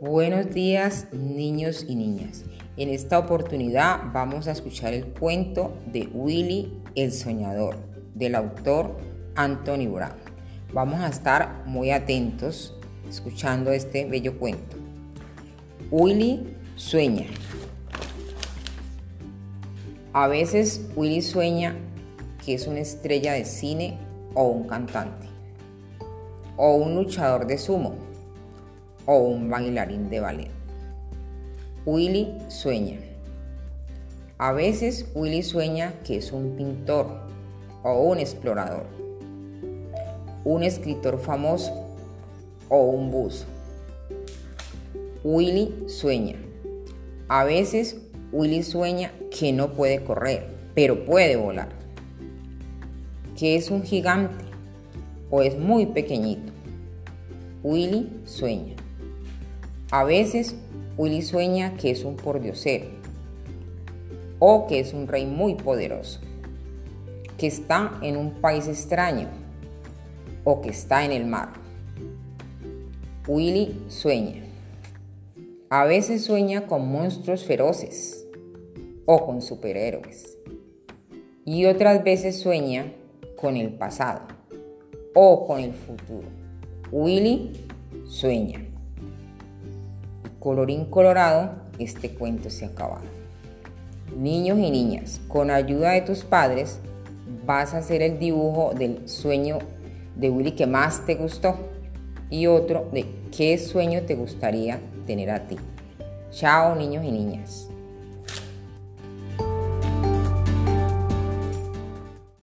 Buenos días niños y niñas. En esta oportunidad vamos a escuchar el cuento de Willy el Soñador del autor Anthony Brown. Vamos a estar muy atentos escuchando este bello cuento. Willy sueña. A veces Willy sueña que es una estrella de cine o un cantante o un luchador de sumo o un bailarín de ballet. Willy sueña. A veces Willy sueña que es un pintor o un explorador, un escritor famoso o un buzo. Willy sueña. A veces Willy sueña que no puede correr, pero puede volar. Que es un gigante o es muy pequeñito. Willy sueña. A veces Willy sueña que es un pordiosero o que es un rey muy poderoso, que está en un país extraño o que está en el mar. Willy sueña. A veces sueña con monstruos feroces o con superhéroes. Y otras veces sueña con el pasado o con el futuro. Willy sueña. Colorín colorado, este cuento se ha acabado. Niños y niñas, con ayuda de tus padres vas a hacer el dibujo del sueño de Willy que más te gustó y otro de qué sueño te gustaría tener a ti. Chao niños y niñas.